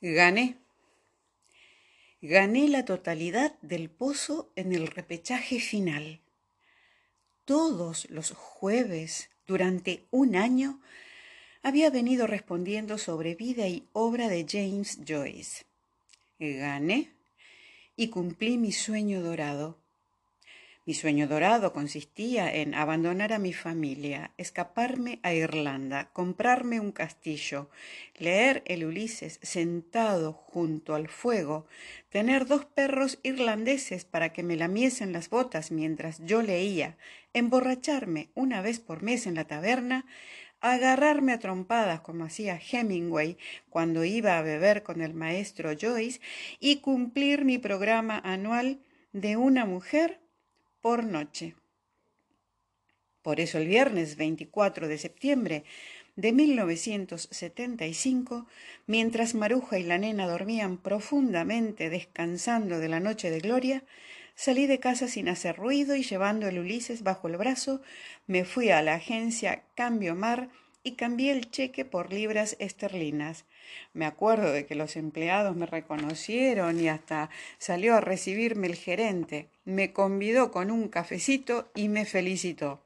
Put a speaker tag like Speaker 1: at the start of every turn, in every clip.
Speaker 1: Gané. Gané la totalidad del pozo en el repechaje final. Todos los jueves, durante un año, había venido respondiendo sobre vida y obra de James Joyce. Gané y cumplí mi sueño dorado. Mi sueño dorado consistía en abandonar a mi familia, escaparme a Irlanda, comprarme un castillo, leer el Ulises sentado junto al fuego, tener dos perros irlandeses para que me lamiesen las botas mientras yo leía, emborracharme una vez por mes en la taberna, agarrarme a trompadas como hacía Hemingway cuando iba a beber con el maestro Joyce y cumplir mi programa anual de una mujer por noche. Por eso el viernes 24 de septiembre de 1975, mientras Maruja y la nena dormían profundamente descansando de la noche de gloria, salí de casa sin hacer ruido y llevando el Ulises bajo el brazo, me fui a la agencia Cambio Mar y cambié el cheque por libras esterlinas. Me acuerdo de que los empleados me reconocieron y hasta salió a recibirme el gerente. Me convidó con un cafecito y me felicitó.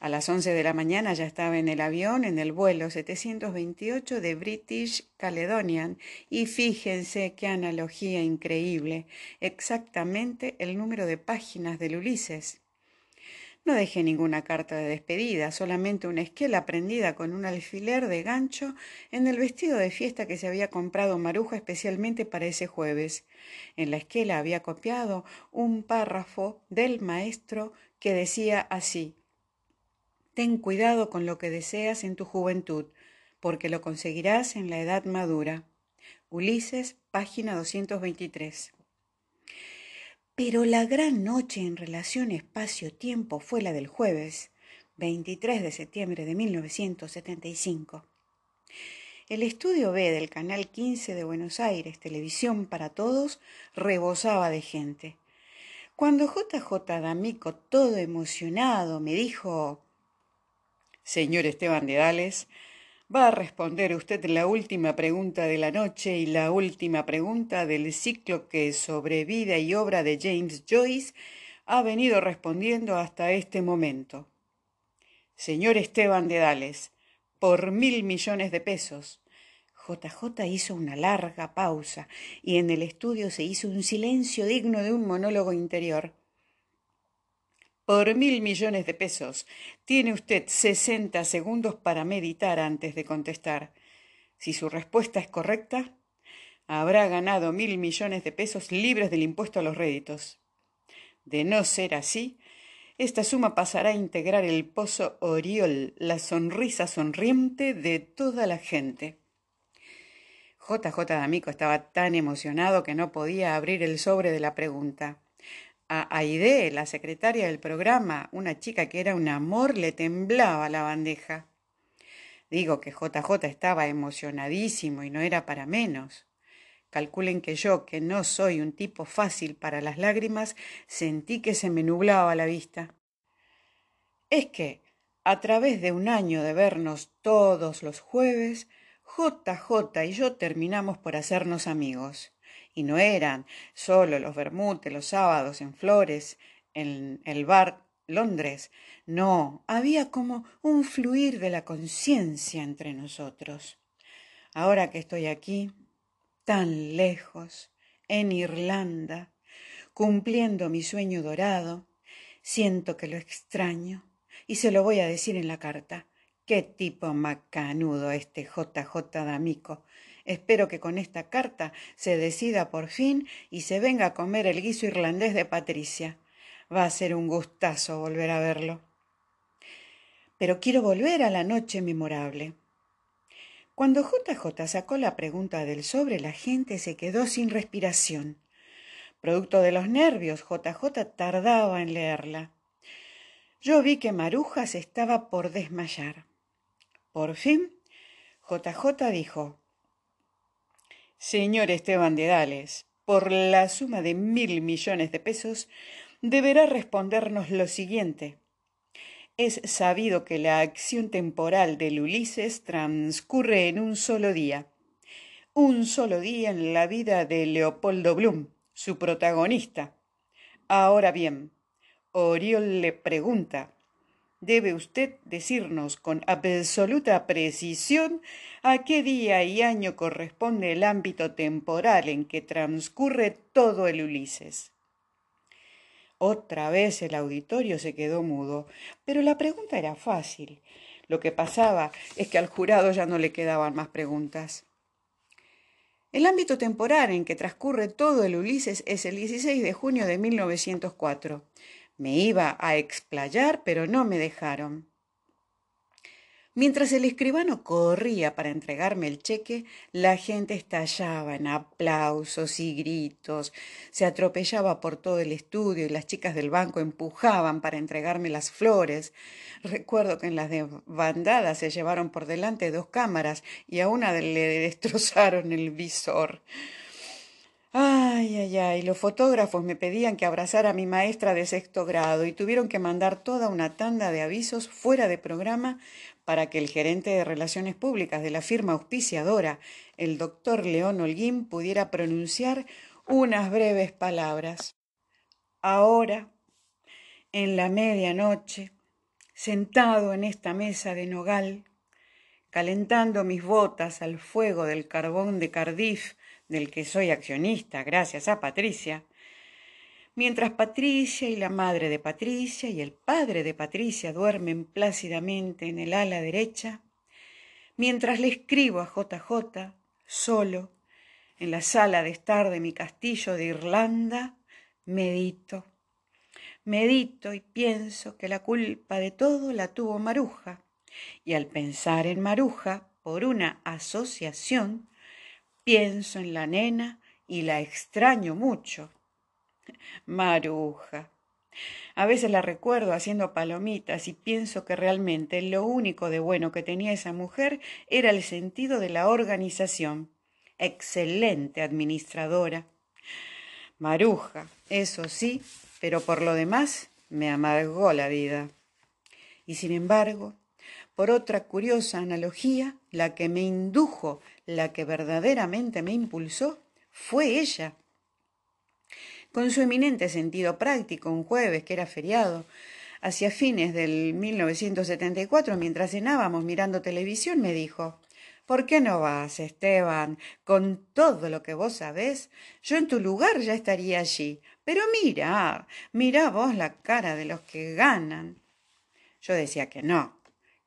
Speaker 1: A las once de la mañana ya estaba en el avión en el vuelo 728 de British Caledonian y fíjense qué analogía increíble, exactamente el número de páginas del Ulises. No dejé ninguna carta de despedida, solamente una esquela prendida con un alfiler de gancho en el vestido de fiesta que se había comprado Maruja especialmente para ese jueves. En la esquela había copiado un párrafo del maestro que decía así Ten cuidado con lo que deseas en tu juventud, porque lo conseguirás en la edad madura. Ulises, página 223. Pero la gran noche en relación espacio-tiempo fue la del jueves, 23 de septiembre de 1975. El estudio B del Canal 15 de Buenos Aires, Televisión para Todos, rebosaba de gente. Cuando JJ D'Amico, todo emocionado, me dijo Señor Esteban de Dales, Va a responder usted la última pregunta de la noche y la última pregunta del ciclo que sobre vida y obra de James Joyce ha venido respondiendo hasta este momento. Señor Esteban de Dales, por mil millones de pesos. JJ hizo una larga pausa y en el estudio se hizo un silencio digno de un monólogo interior por mil millones de pesos. Tiene usted sesenta segundos para meditar antes de contestar. Si su respuesta es correcta, habrá ganado mil millones de pesos libres del impuesto a los réditos. De no ser así, esta suma pasará a integrar el pozo Oriol, la sonrisa sonriente de toda la gente. JJ D'Amico estaba tan emocionado que no podía abrir el sobre de la pregunta. A Aide, la secretaria del programa, una chica que era un amor, le temblaba la bandeja. Digo que JJ estaba emocionadísimo y no era para menos. Calculen que yo, que no soy un tipo fácil para las lágrimas, sentí que se me nublaba la vista. Es que, a través de un año de vernos todos los jueves, JJ y yo terminamos por hacernos amigos y no eran solo los vermutes los sábados en Flores, en el bar Londres. No, había como un fluir de la conciencia entre nosotros. Ahora que estoy aquí, tan lejos, en Irlanda, cumpliendo mi sueño dorado, siento que lo extraño y se lo voy a decir en la carta. Qué tipo macanudo este JJ D'Amico. Espero que con esta carta se decida por fin y se venga a comer el guiso irlandés de Patricia. Va a ser un gustazo volver a verlo. Pero quiero volver a la noche memorable. Cuando JJ sacó la pregunta del sobre, la gente se quedó sin respiración. Producto de los nervios, JJ tardaba en leerla. Yo vi que Maruja se estaba por desmayar. Por fin, JJ dijo, Señor Esteban de Dales, por la suma de mil millones de pesos, deberá respondernos lo siguiente. Es sabido que la acción temporal del Ulises transcurre en un solo día. un solo día en la vida de Leopoldo Bloom, su protagonista. Ahora bien, Oriol le pregunta, debe usted decirnos con absoluta precisión a qué día y año corresponde el ámbito temporal en que transcurre todo el Ulises. Otra vez el auditorio se quedó mudo, pero la pregunta era fácil. Lo que pasaba es que al jurado ya no le quedaban más preguntas. El ámbito temporal en que transcurre todo el Ulises es el 16 de junio de 1904. Me iba a explayar, pero no me dejaron. Mientras el escribano corría para entregarme el cheque, la gente estallaba en aplausos y gritos, se atropellaba por todo el estudio y las chicas del banco empujaban para entregarme las flores. Recuerdo que en las bandadas se llevaron por delante dos cámaras y a una le destrozaron el visor. Ay, ay, ay, los fotógrafos me pedían que abrazara a mi maestra de sexto grado y tuvieron que mandar toda una tanda de avisos fuera de programa para que el gerente de Relaciones Públicas de la firma auspiciadora, el doctor León Holguín, pudiera pronunciar unas breves palabras. Ahora, en la medianoche, sentado en esta mesa de nogal, calentando mis botas al fuego del carbón de Cardiff, del que soy accionista gracias a Patricia, Mientras Patricia y la madre de Patricia y el padre de Patricia duermen plácidamente en el ala derecha, mientras le escribo a JJ, solo, en la sala de estar de mi castillo de Irlanda, medito. Medito y pienso que la culpa de todo la tuvo Maruja, y al pensar en Maruja, por una asociación, pienso en la nena y la extraño mucho. Maruja. A veces la recuerdo haciendo palomitas y pienso que realmente lo único de bueno que tenía esa mujer era el sentido de la organización. Excelente administradora. Maruja, eso sí, pero por lo demás me amargó la vida. Y sin embargo, por otra curiosa analogía, la que me indujo, la que verdaderamente me impulsó, fue ella con su eminente sentido práctico, un jueves que era feriado. Hacia fines del 1974, mientras cenábamos mirando televisión, me dijo, ¿Por qué no vas, Esteban? Con todo lo que vos sabés, yo en tu lugar ya estaría allí. Pero mira, mira vos la cara de los que ganan. Yo decía que no,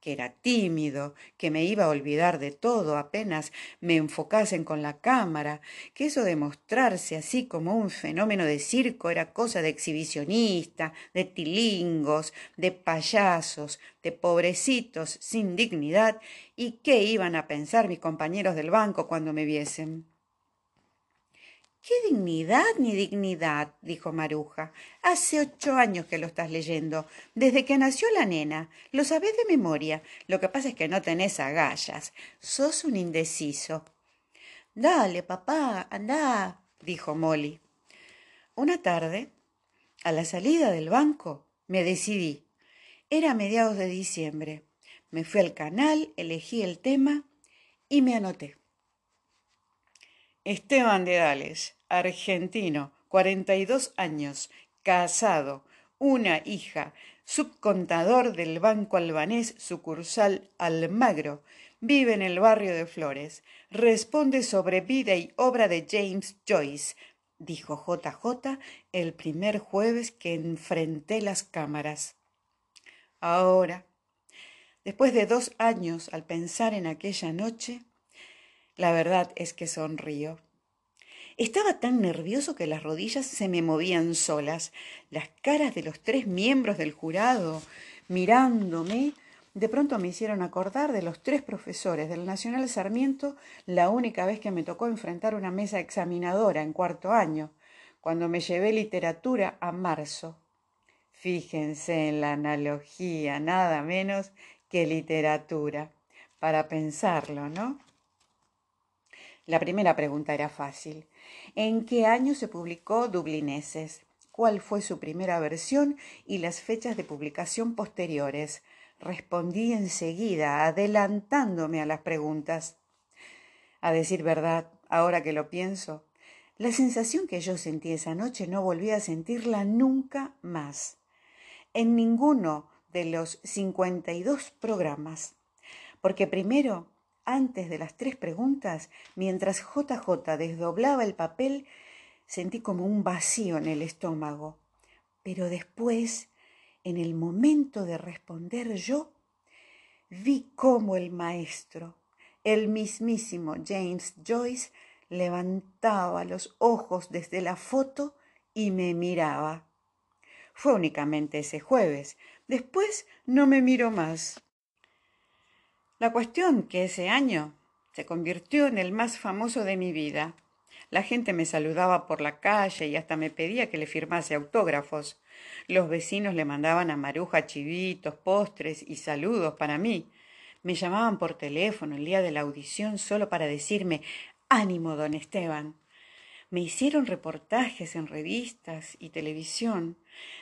Speaker 1: que era tímido, que me iba a olvidar de todo apenas me enfocasen con la cámara, que eso de mostrarse así como un fenómeno de circo era cosa de exhibicionista, de tilingos, de payasos, de pobrecitos sin dignidad, y qué iban a pensar mis compañeros del banco cuando me viesen. ¿Qué dignidad ni dignidad? dijo Maruja. Hace ocho años que lo estás leyendo, desde que nació la nena. Lo sabés de memoria. Lo que pasa es que no tenés agallas. Sos un indeciso. Dale, papá, anda, dijo Molly. Una tarde, a la salida del banco, me decidí. Era a mediados de diciembre. Me fui al canal, elegí el tema y me anoté. Esteban de Dales, argentino, 42 años, casado, una hija, subcontador del Banco Albanés sucursal Almagro, vive en el barrio de Flores, responde sobre vida y obra de James Joyce, dijo JJ el primer jueves que enfrenté las cámaras. Ahora, después de dos años al pensar en aquella noche, la verdad es que sonrío. Estaba tan nervioso que las rodillas se me movían solas. Las caras de los tres miembros del jurado mirándome de pronto me hicieron acordar de los tres profesores del Nacional Sarmiento la única vez que me tocó enfrentar una mesa examinadora en cuarto año, cuando me llevé literatura a marzo. Fíjense en la analogía, nada menos que literatura, para pensarlo, ¿no? La primera pregunta era fácil. ¿En qué año se publicó Dublineses? ¿Cuál fue su primera versión y las fechas de publicación posteriores? Respondí enseguida, adelantándome a las preguntas. A decir verdad, Ahora que lo pienso, la sensación que yo sentí esa noche no volví a sentirla nunca más. En ninguno de los 52 programas. Porque primero, antes de las tres preguntas, mientras JJ desdoblaba el papel, sentí como un vacío en el estómago. Pero después, en el momento de responder yo, vi cómo el maestro, el mismísimo James Joyce, levantaba los ojos desde la foto y me miraba. Fue únicamente ese jueves. Después no me miró más. La cuestión que ese año se convirtió en el más famoso de mi vida. La gente me saludaba por la calle y hasta me pedía que le firmase autógrafos. Los vecinos le mandaban a Maruja chivitos, postres y saludos para mí. Me llamaban por teléfono el día de la audición solo para decirme ánimo, don Esteban. Me hicieron reportajes en revistas y televisión.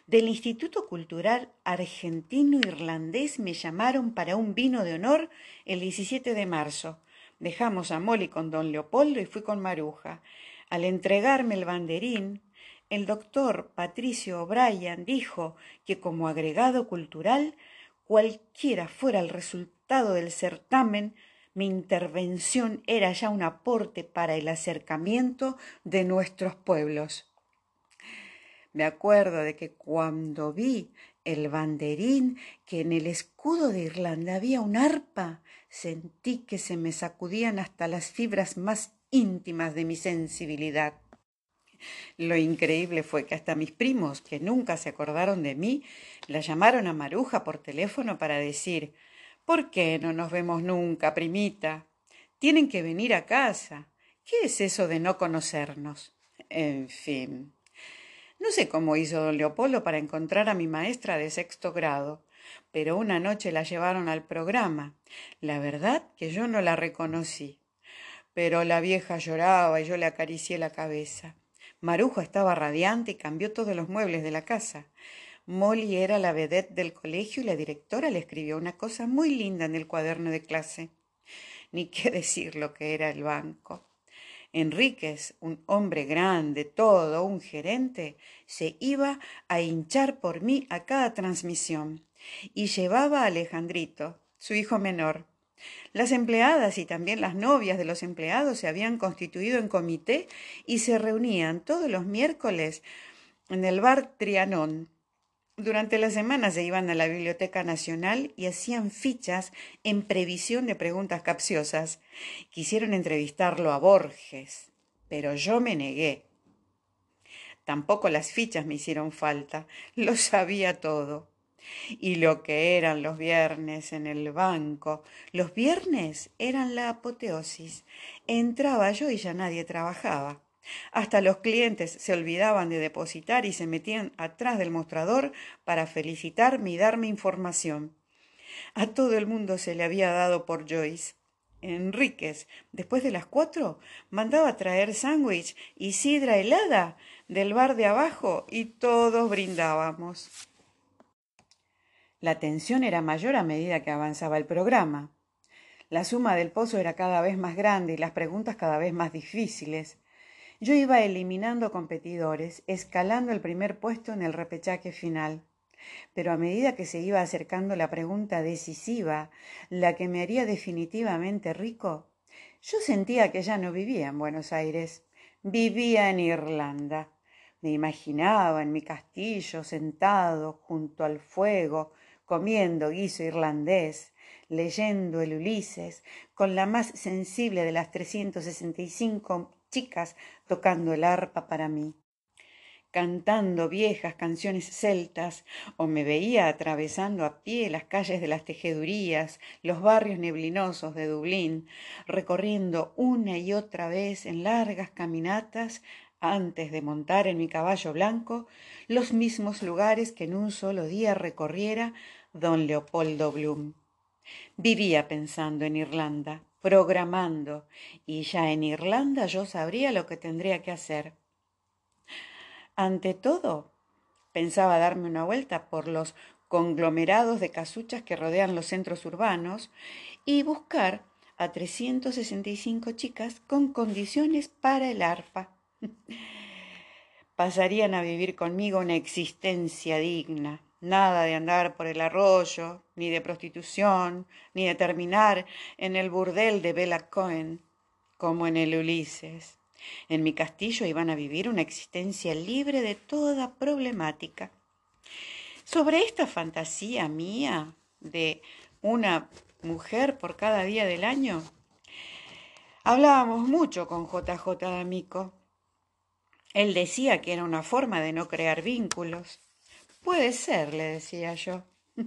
Speaker 1: Del Instituto Cultural Argentino Irlandés me llamaron para un vino de honor el 17 de marzo. Dejamos a Molly con don Leopoldo y fui con Maruja. Al entregarme el banderín, el doctor Patricio O'Brien dijo que como agregado cultural, cualquiera fuera el resultado del certamen, mi intervención era ya un aporte para el acercamiento de nuestros pueblos. Me acuerdo de que cuando vi el banderín, que en el escudo de Irlanda había un arpa, sentí que se me sacudían hasta las fibras más íntimas de mi sensibilidad. Lo increíble fue que hasta mis primos, que nunca se acordaron de mí, la llamaron a Maruja por teléfono para decir ¿Por qué no nos vemos nunca, primita? Tienen que venir a casa. ¿Qué es eso de no conocernos? En fin. No sé cómo hizo don Leopoldo para encontrar a mi maestra de sexto grado, pero una noche la llevaron al programa. La verdad que yo no la reconocí. Pero la vieja lloraba y yo le acaricié la cabeza. Marujo estaba radiante y cambió todos los muebles de la casa. Molly era la vedette del colegio y la directora le escribió una cosa muy linda en el cuaderno de clase. Ni qué decir lo que era el banco. Enríquez, un hombre grande, todo un gerente, se iba a hinchar por mí a cada transmisión y llevaba a Alejandrito, su hijo menor. Las empleadas y también las novias de los empleados se habían constituido en comité y se reunían todos los miércoles en el bar Trianón, durante la semana se iban a la Biblioteca Nacional y hacían fichas en previsión de preguntas capciosas. Quisieron entrevistarlo a Borges, pero yo me negué. Tampoco las fichas me hicieron falta, lo sabía todo. Y lo que eran los viernes en el banco, los viernes eran la apoteosis. Entraba yo y ya nadie trabajaba. Hasta los clientes se olvidaban de depositar y se metían atrás del mostrador para felicitarme y darme información. A todo el mundo se le había dado por Joyce. Enríquez, después de las cuatro, mandaba traer sándwich y sidra helada del bar de abajo y todos brindábamos. La tensión era mayor a medida que avanzaba el programa. La suma del pozo era cada vez más grande y las preguntas cada vez más difíciles. Yo iba eliminando competidores, escalando el primer puesto en el repechaje final. Pero a medida que se iba acercando la pregunta decisiva, la que me haría definitivamente rico, yo sentía que ya no vivía en Buenos Aires, vivía en Irlanda. Me imaginaba en mi castillo sentado junto al fuego, comiendo guiso irlandés, leyendo el Ulises, con la más sensible de las 365 chicas tocando el arpa para mí, cantando viejas canciones celtas, o me veía atravesando a pie las calles de las tejedurías, los barrios neblinosos de Dublín, recorriendo una y otra vez en largas caminatas antes de montar en mi caballo blanco los mismos lugares que en un solo día recorriera don Leopoldo Bloom. Vivía pensando en Irlanda, programando, y ya en Irlanda yo sabría lo que tendría que hacer. Ante todo, pensaba darme una vuelta por los conglomerados de casuchas que rodean los centros urbanos y buscar a 365 chicas con condiciones para el arpa. Pasarían a vivir conmigo una existencia digna, nada de andar por el arroyo, ni de prostitución, ni de terminar en el burdel de Bella Cohen, como en el Ulises. En mi castillo iban a vivir una existencia libre de toda problemática. Sobre esta fantasía mía de una mujer por cada día del año, hablábamos mucho con JJ D'Amico. Él decía que era una forma de no crear vínculos. Puede ser, le decía yo.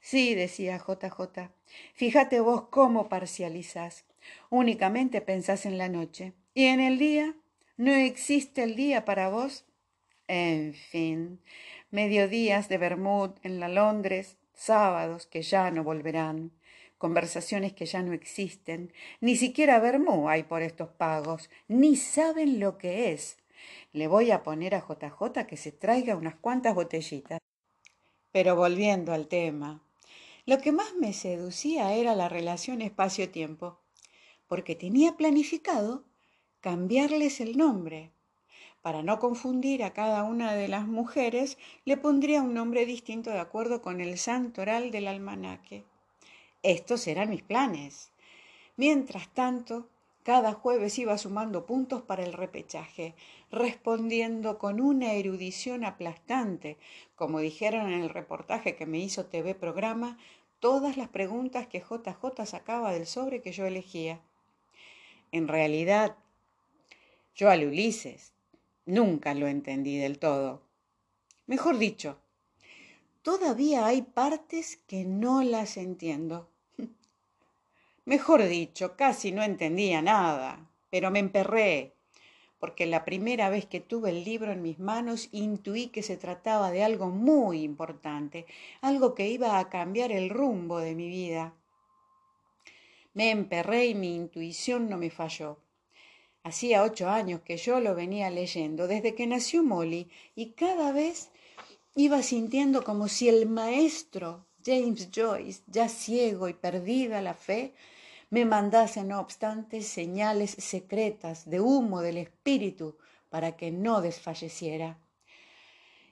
Speaker 1: sí, decía JJ. Fíjate vos cómo parcializás. Únicamente pensás en la noche. ¿Y en el día? ¿No existe el día para vos? En fin, mediodías de Bermud en la Londres, sábados que ya no volverán, conversaciones que ya no existen, ni siquiera Bermú hay por estos pagos, ni saben lo que es. Le voy a poner a JJ que se traiga unas cuantas botellitas. Pero volviendo al tema, lo que más me seducía era la relación espacio-tiempo, porque tenía planificado cambiarles el nombre. Para no confundir a cada una de las mujeres, le pondría un nombre distinto de acuerdo con el santoral del almanaque. Estos eran mis planes. Mientras tanto, cada jueves iba sumando puntos para el repechaje, respondiendo con una erudición aplastante, como dijeron en el reportaje que me hizo TV Programa, todas las preguntas que JJ sacaba del sobre que yo elegía. En realidad, yo al Ulises nunca lo entendí del todo. Mejor dicho, todavía hay partes que no las entiendo. Mejor dicho, casi no entendía nada, pero me emperré, porque la primera vez que tuve el libro en mis manos intuí que se trataba de algo muy importante, algo que iba a cambiar el rumbo de mi vida. Me emperré y mi intuición no me falló. Hacía ocho años que yo lo venía leyendo, desde que nació Molly, y cada vez iba sintiendo como si el maestro James Joyce, ya ciego y perdida la fe, me mandase, no obstante, señales secretas de humo del espíritu para que no desfalleciera.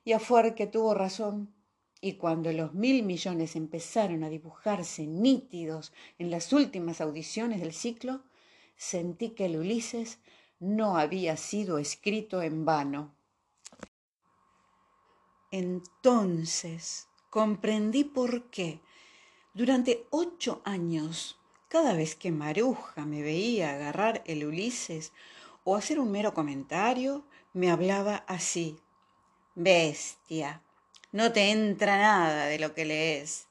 Speaker 1: Y a que tuvo razón, y cuando los mil millones empezaron a dibujarse nítidos en las últimas audiciones del ciclo, sentí que el Ulises no había sido escrito en vano. Entonces comprendí por qué durante ocho años, cada vez que Maruja me veía agarrar el Ulises o hacer un mero comentario, me hablaba así. Bestia, no te entra nada de lo que lees.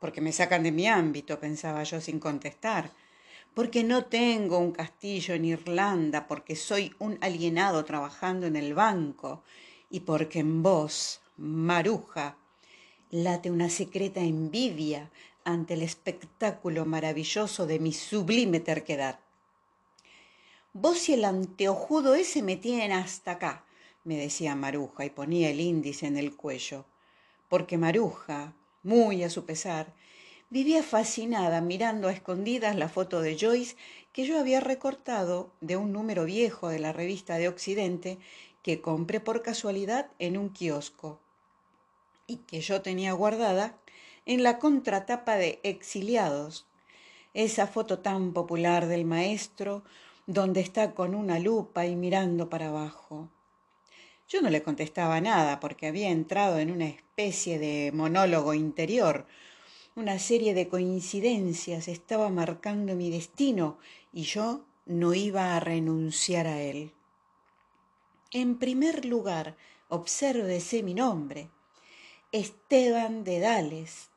Speaker 1: Porque me sacan de mi ámbito, pensaba yo sin contestar porque no tengo un castillo en Irlanda, porque soy un alienado trabajando en el banco, y porque en vos, maruja, late una secreta envidia ante el espectáculo maravilloso de mi sublime terquedad. Vos y el anteojudo ese me tienen hasta acá, me decía Maruja y ponía el índice en el cuello, porque Maruja, muy a su pesar, Vivía fascinada mirando a escondidas la foto de Joyce que yo había recortado de un número viejo de la revista de Occidente que compré por casualidad en un kiosco y que yo tenía guardada en la contratapa de Exiliados, esa foto tan popular del maestro donde está con una lupa y mirando para abajo. Yo no le contestaba nada porque había entrado en una especie de monólogo interior una serie de coincidencias estaba marcando mi destino y yo no iba a renunciar a él. En primer lugar, obsérvese mi nombre, Esteban de Dales.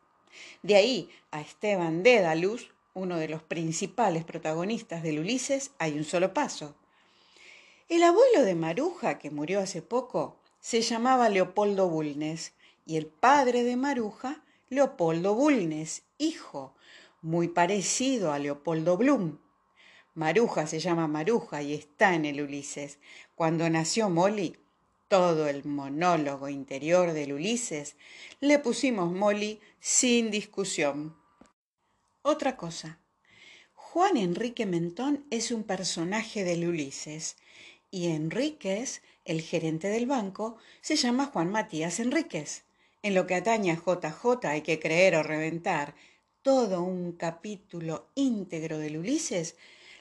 Speaker 1: De ahí a Esteban Dédalus, uno de los principales protagonistas del Ulises, hay un solo paso. El abuelo de Maruja, que murió hace poco, se llamaba Leopoldo Bulnes y el padre de Maruja Leopoldo Bulnes, hijo, muy parecido a Leopoldo Blum. Maruja se llama Maruja y está en el Ulises. Cuando nació Molly, todo el monólogo interior del Ulises, le pusimos Molly sin discusión. Otra cosa, Juan Enrique Mentón es un personaje del Ulises y Enríquez, el gerente del banco, se llama Juan Matías Enríquez. En lo que atañe a JJ hay que creer o reventar todo un capítulo íntegro del Ulises,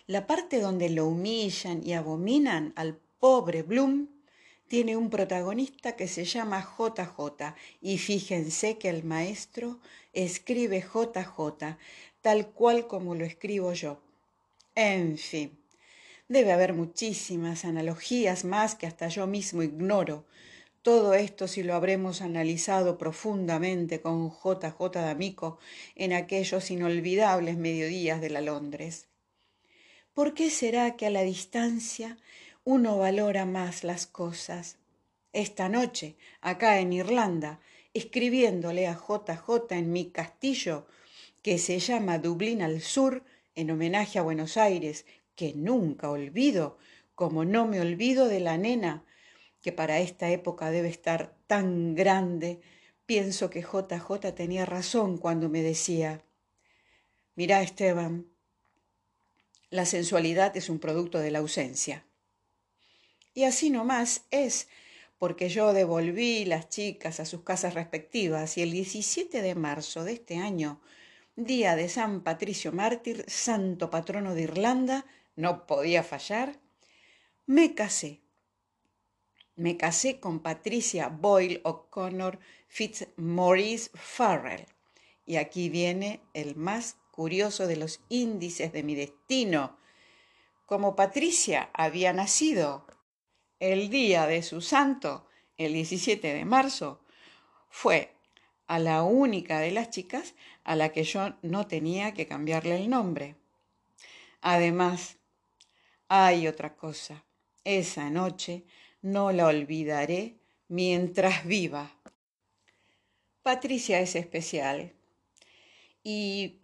Speaker 1: la parte donde lo humillan y abominan al pobre Bloom tiene un protagonista que se llama JJ y fíjense que el maestro escribe JJ tal cual como lo escribo yo. En fin, debe haber muchísimas analogías más que hasta yo mismo ignoro. Todo esto si lo habremos analizado profundamente con JJ D'Amico en aquellos inolvidables mediodías de la Londres. ¿Por qué será que a la distancia uno valora más las cosas? Esta noche, acá en Irlanda, escribiéndole a JJ en mi castillo, que se llama Dublín al Sur, en homenaje a Buenos Aires, que nunca olvido, como no me olvido de la nena, que para esta época debe estar tan grande, pienso que JJ tenía razón cuando me decía, mirá Esteban, la sensualidad es un producto de la ausencia. Y así nomás es, porque yo devolví las chicas a sus casas respectivas y el 17 de marzo de este año día de San Patricio Mártir, santo patrono de Irlanda, no podía fallar, me casé. Me casé con Patricia Boyle O'Connor Fitzmaurice Farrell. Y aquí viene el más curioso de los índices de mi destino. Como Patricia había nacido el día de su santo, el 17 de marzo, fue a la única de las chicas a la que yo no tenía que cambiarle el nombre. Además, hay otra cosa. Esa noche no la olvidaré mientras viva. Patricia es especial. Y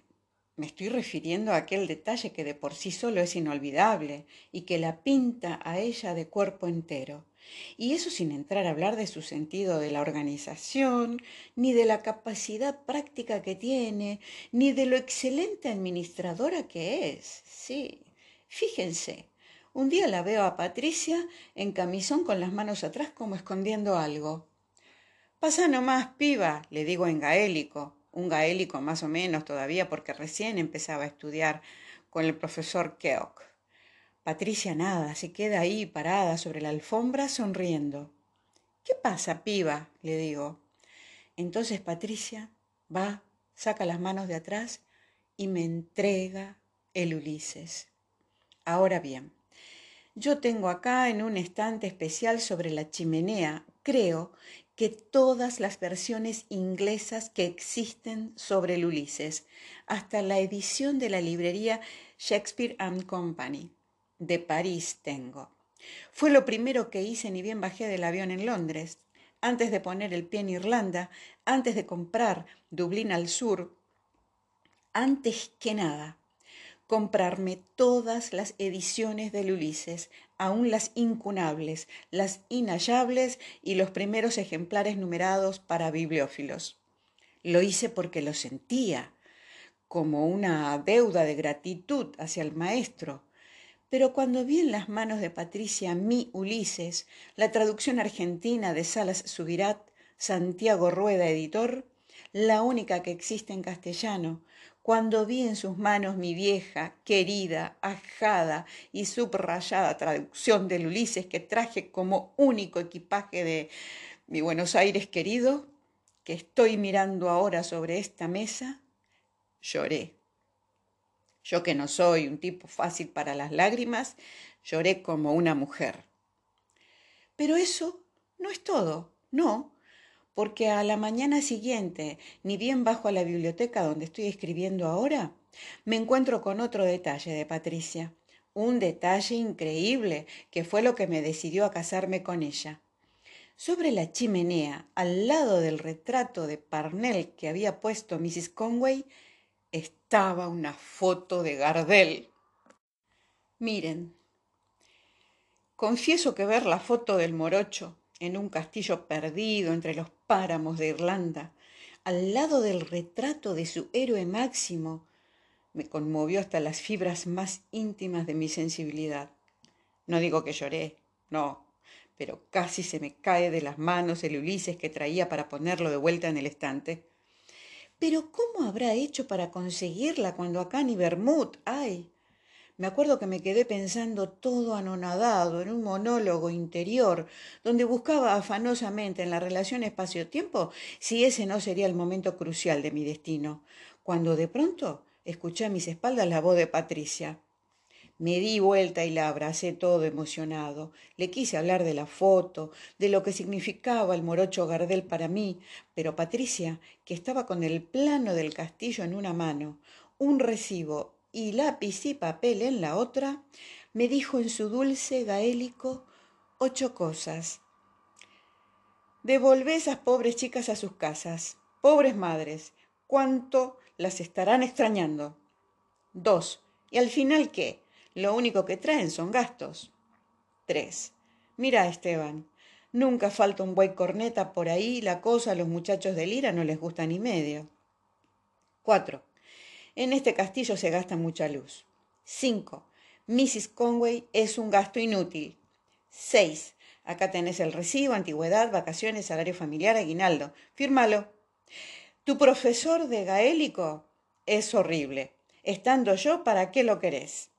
Speaker 1: me estoy refiriendo a aquel detalle que de por sí solo es inolvidable y que la pinta a ella de cuerpo entero. Y eso sin entrar a hablar de su sentido de la organización, ni de la capacidad práctica que tiene, ni de lo excelente administradora que es. Sí, fíjense, un día la veo a Patricia en camisón con las manos atrás como escondiendo algo. Pasa nomás, piba, le digo en gaélico, un gaélico más o menos todavía porque recién empezaba a estudiar con el profesor Keok. Patricia nada, se queda ahí parada sobre la alfombra sonriendo. ¿Qué pasa, piba? le digo. Entonces Patricia va, saca las manos de atrás y me entrega el Ulises. Ahora bien, yo tengo acá en un estante especial sobre la chimenea, creo que todas las versiones inglesas que existen sobre el Ulises, hasta la edición de la librería Shakespeare and Company de París tengo. Fue lo primero que hice ni bien bajé del avión en Londres. Antes de poner el pie en Irlanda, antes de comprar Dublín al sur, antes que nada, comprarme todas las ediciones del Ulises, aun las incunables, las inhallables y los primeros ejemplares numerados para bibliófilos. Lo hice porque lo sentía, como una deuda de gratitud hacia el maestro, pero cuando vi en las manos de Patricia mi Ulises, la traducción argentina de Salas Subirat, Santiago Rueda, editor, la única que existe en castellano, cuando vi en sus manos mi vieja, querida, ajada y subrayada traducción del Ulises que traje como único equipaje de mi Buenos Aires querido, que estoy mirando ahora sobre esta mesa, lloré. Yo que no soy un tipo fácil para las lágrimas, lloré como una mujer. Pero eso no es todo, no, porque a la mañana siguiente, ni bien bajo a la biblioteca donde estoy escribiendo ahora, me encuentro con otro detalle de Patricia, un detalle increíble que fue lo que me decidió a casarme con ella. Sobre la chimenea, al lado del retrato de Parnell que había puesto Mrs. Conway, estaba una foto de Gardel. Miren, confieso que ver la foto del morocho en un castillo perdido entre los páramos de Irlanda, al lado del retrato de su héroe máximo, me conmovió hasta las fibras más íntimas de mi sensibilidad. No digo que lloré, no, pero casi se me cae de las manos el Ulises que traía para ponerlo de vuelta en el estante. Pero ¿cómo habrá hecho para conseguirla cuando acá ni Bermud hay? Me acuerdo que me quedé pensando todo anonadado en un monólogo interior, donde buscaba afanosamente en la relación espacio-tiempo si ese no sería el momento crucial de mi destino, cuando de pronto escuché a mis espaldas la voz de Patricia. Me di vuelta y la abracé todo emocionado. Le quise hablar de la foto, de lo que significaba el morocho Gardel para mí, pero Patricia, que estaba con el plano del castillo en una mano, un recibo y lápiz y papel en la otra, me dijo en su dulce gaélico ocho cosas. Devolvé esas pobres chicas a sus casas, pobres madres, cuánto las estarán extrañando. Dos. ¿Y al final qué? Lo único que traen son gastos. Tres. Mira, Esteban, nunca falta un buey corneta por ahí, la cosa a los muchachos de Lira no les gusta ni medio. Cuatro. En este castillo se gasta mucha luz. 5. Mrs. Conway es un gasto inútil. 6. Acá tenés el recibo, antigüedad, vacaciones, salario familiar, aguinaldo. Fírmalo. Tu profesor de gaélico es horrible. Estando yo, ¿para qué lo querés?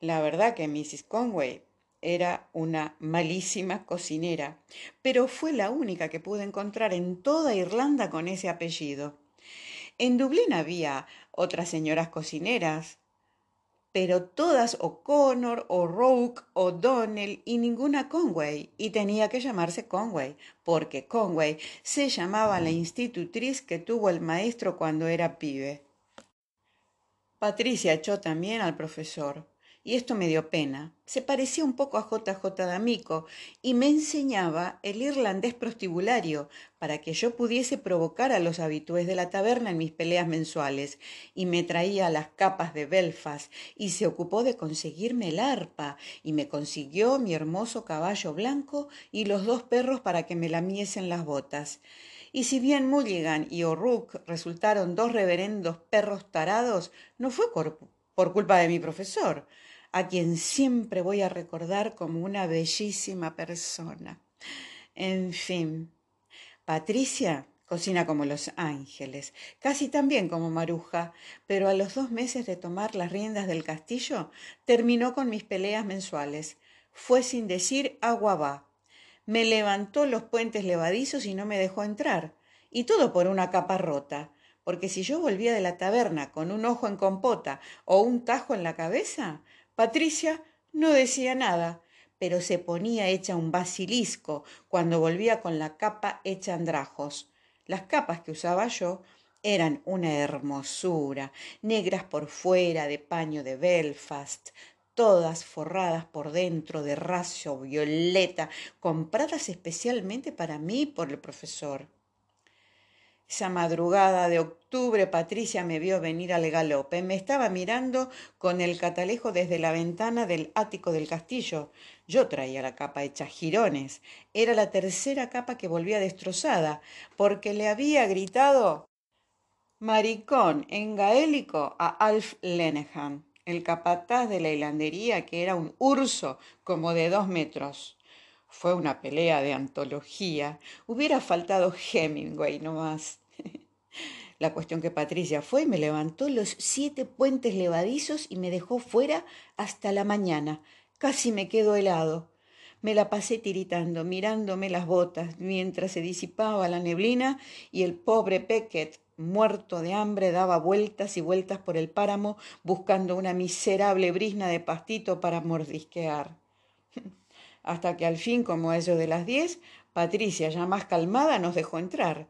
Speaker 1: La verdad que Mrs. Conway era una malísima cocinera, pero fue la única que pude encontrar en toda Irlanda con ese apellido. En Dublín había otras señoras cocineras, pero todas O'Connor, O'Rourke, O'Donnell y ninguna Conway, y tenía que llamarse Conway, porque Conway se llamaba la institutriz que tuvo el maestro cuando era pibe. Patricia echó también al profesor y esto me dio pena. Se parecía un poco a JJ D'Amico y me enseñaba el irlandés prostibulario para que yo pudiese provocar a los habitués de la taberna en mis peleas mensuales y me traía las capas de Belfast y se ocupó de conseguirme el arpa y me consiguió mi hermoso caballo blanco y los dos perros para que me lamiesen las botas. Y si bien Mulligan y O'Rourke resultaron dos reverendos perros tarados, no fue por, culpa de mi profesor a quien siempre voy a recordar como una bellísima persona. En fin, Patricia cocina como los ángeles, casi tan bien como Maruja, pero a los dos meses de tomar las riendas del castillo terminó con mis peleas mensuales. Fue sin decir agua va. Me levantó los puentes levadizos y no me dejó entrar. Y todo por una capa rota. Porque si yo volvía de la taberna con un ojo en compota o un tajo en la cabeza, Patricia no decía nada, pero se ponía hecha un basilisco cuando volvía con la capa hecha andrajos. Las capas que usaba yo eran una hermosura, negras por fuera de paño de Belfast, todas forradas por dentro de raso violeta, compradas especialmente para mí por el profesor. Esa madrugada de octubre Patricia me vio venir al galope. Me estaba mirando con el catalejo desde la ventana del ático del castillo. Yo traía la capa hecha jirones. Era la tercera capa que volvía destrozada, porque le había gritado maricón en gaélico a Alf Lenehan, el capataz de la hilandería, que era un urso como de dos metros. Fue una pelea de antología. Hubiera faltado Hemingway nomás. La cuestión que Patricia fue me levantó los siete puentes levadizos y me dejó fuera hasta la mañana. Casi me quedo helado. Me la pasé tiritando, mirándome las botas, mientras se disipaba la neblina y el pobre Peckett, muerto de hambre, daba vueltas y vueltas por el páramo buscando una miserable brisna de pastito para mordisquear. Hasta que al fin, como eso de las diez, Patricia, ya más calmada, nos dejó entrar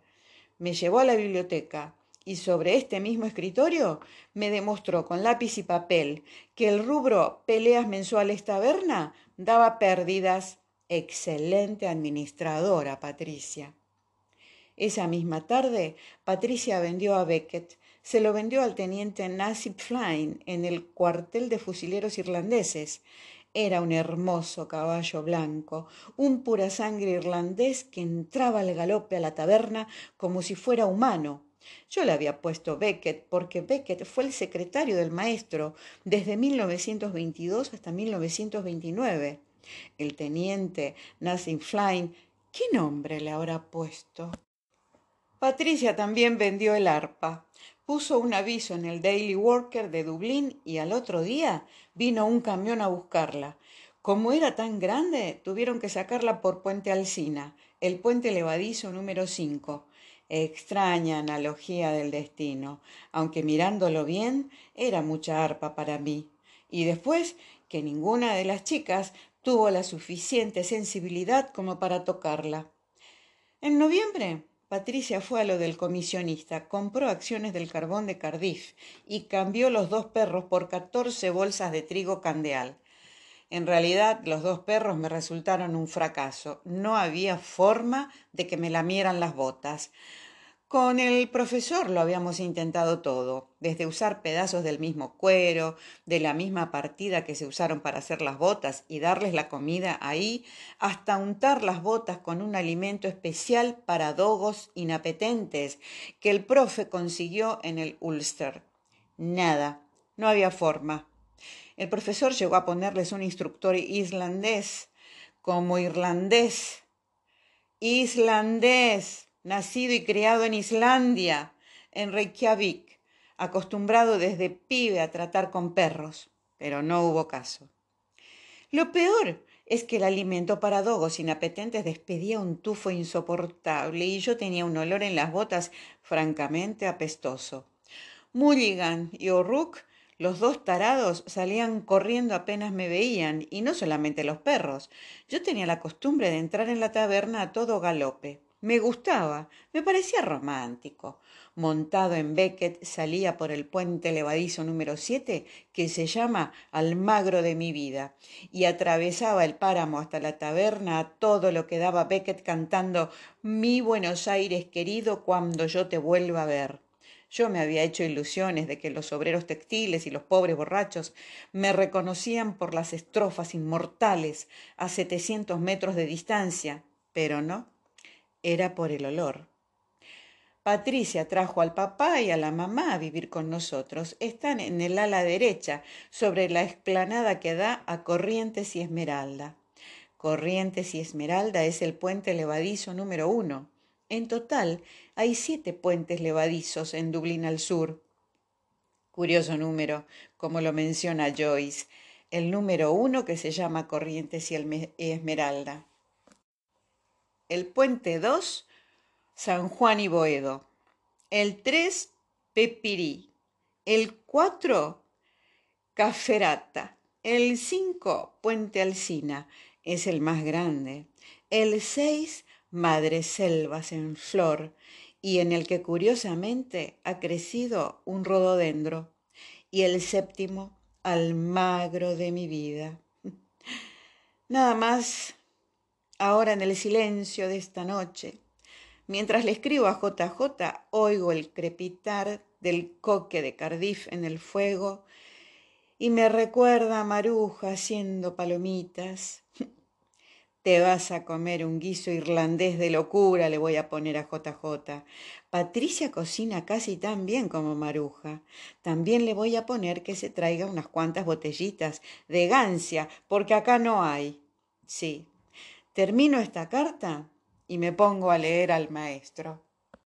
Speaker 1: me llevó a la biblioteca y sobre este mismo escritorio me demostró con lápiz y papel que el rubro peleas mensuales taberna daba pérdidas. Excelente administradora, Patricia. Esa misma tarde, Patricia vendió a Beckett. Se lo vendió al teniente Nasib Flynn en el cuartel de fusileros irlandeses. Era un hermoso caballo blanco, un pura sangre irlandés que entraba al galope a la taberna como si fuera humano, Yo le había puesto Beckett porque Beckett fue el secretario del maestro desde 1922 hasta 1929. El teniente Nassim Flynn, ¿qué nombre le habrá puesto? Patricia también vendió el arpa. Puso un aviso en el Daily Worker de Dublín y al otro día vino un camión a buscarla. Como era tan grande, tuvieron que sacarla por Puente Alsina, el puente levadizo número 5. Extraña analogía del destino, aunque mirándolo bien era mucha arpa para mí. Y después que ninguna de las chicas tuvo la suficiente sensibilidad como para tocarla. En noviembre, Patricia fue a lo del comisionista, compró acciones del carbón de Cardiff y cambió los dos perros por catorce bolsas de trigo candeal. En realidad, los dos perros me resultaron un fracaso. No había forma de que me lamieran las botas. Con el profesor lo habíamos intentado todo, desde usar pedazos del mismo cuero, de la misma partida que se usaron para hacer las botas y darles la comida ahí, hasta untar las botas con un alimento especial para dogos inapetentes que el profe consiguió en el Ulster. Nada, no había forma. El profesor llegó a ponerles un instructor islandés, como irlandés. Islandés, nacido y criado en Islandia, en Reykjavik, acostumbrado desde pibe a tratar con perros, pero no hubo caso. Lo peor es que el alimento para dogos inapetentes despedía un tufo insoportable y yo tenía un olor en las botas francamente apestoso. Mulligan y O'Rourke los dos tarados salían corriendo apenas me veían, y no solamente los perros. Yo tenía la costumbre de entrar en la taberna a todo galope. Me gustaba, me parecía romántico. Montado en Beckett salía por el puente levadizo número siete, que se llama Almagro de mi vida, y atravesaba el páramo hasta la taberna a todo lo que daba Beckett cantando Mi Buenos Aires querido cuando yo te vuelva a ver. Yo me había hecho ilusiones de que los obreros textiles y los pobres borrachos me reconocían por las estrofas inmortales a setecientos metros de distancia, pero no, era por el olor. Patricia trajo al papá y a la mamá a vivir con nosotros. Están en el ala derecha, sobre la explanada que da a Corrientes y Esmeralda. Corrientes y Esmeralda es el puente levadizo número uno. En total, hay siete puentes levadizos en Dublín al sur. Curioso número, como lo menciona Joyce, el número uno que se llama Corrientes y Esmeralda. El puente dos, San Juan y Boedo. El tres, Pepirí. El cuatro, Caferata. El cinco, Puente Alsina, es el más grande. El seis, Madres Selvas en flor, y en el que curiosamente ha crecido un rododendro, y el séptimo, Almagro de mi vida. Nada más, ahora en el silencio de esta noche, mientras le escribo a JJ, oigo el crepitar del coque de Cardiff en el fuego y me recuerda a Maruja haciendo palomitas te vas a comer un guiso irlandés de locura, le voy a poner a JJ. Patricia cocina casi tan bien como Maruja. También le voy a poner que se traiga unas cuantas botellitas de gancia, porque acá no hay. Sí. Termino esta carta y me pongo a leer al maestro.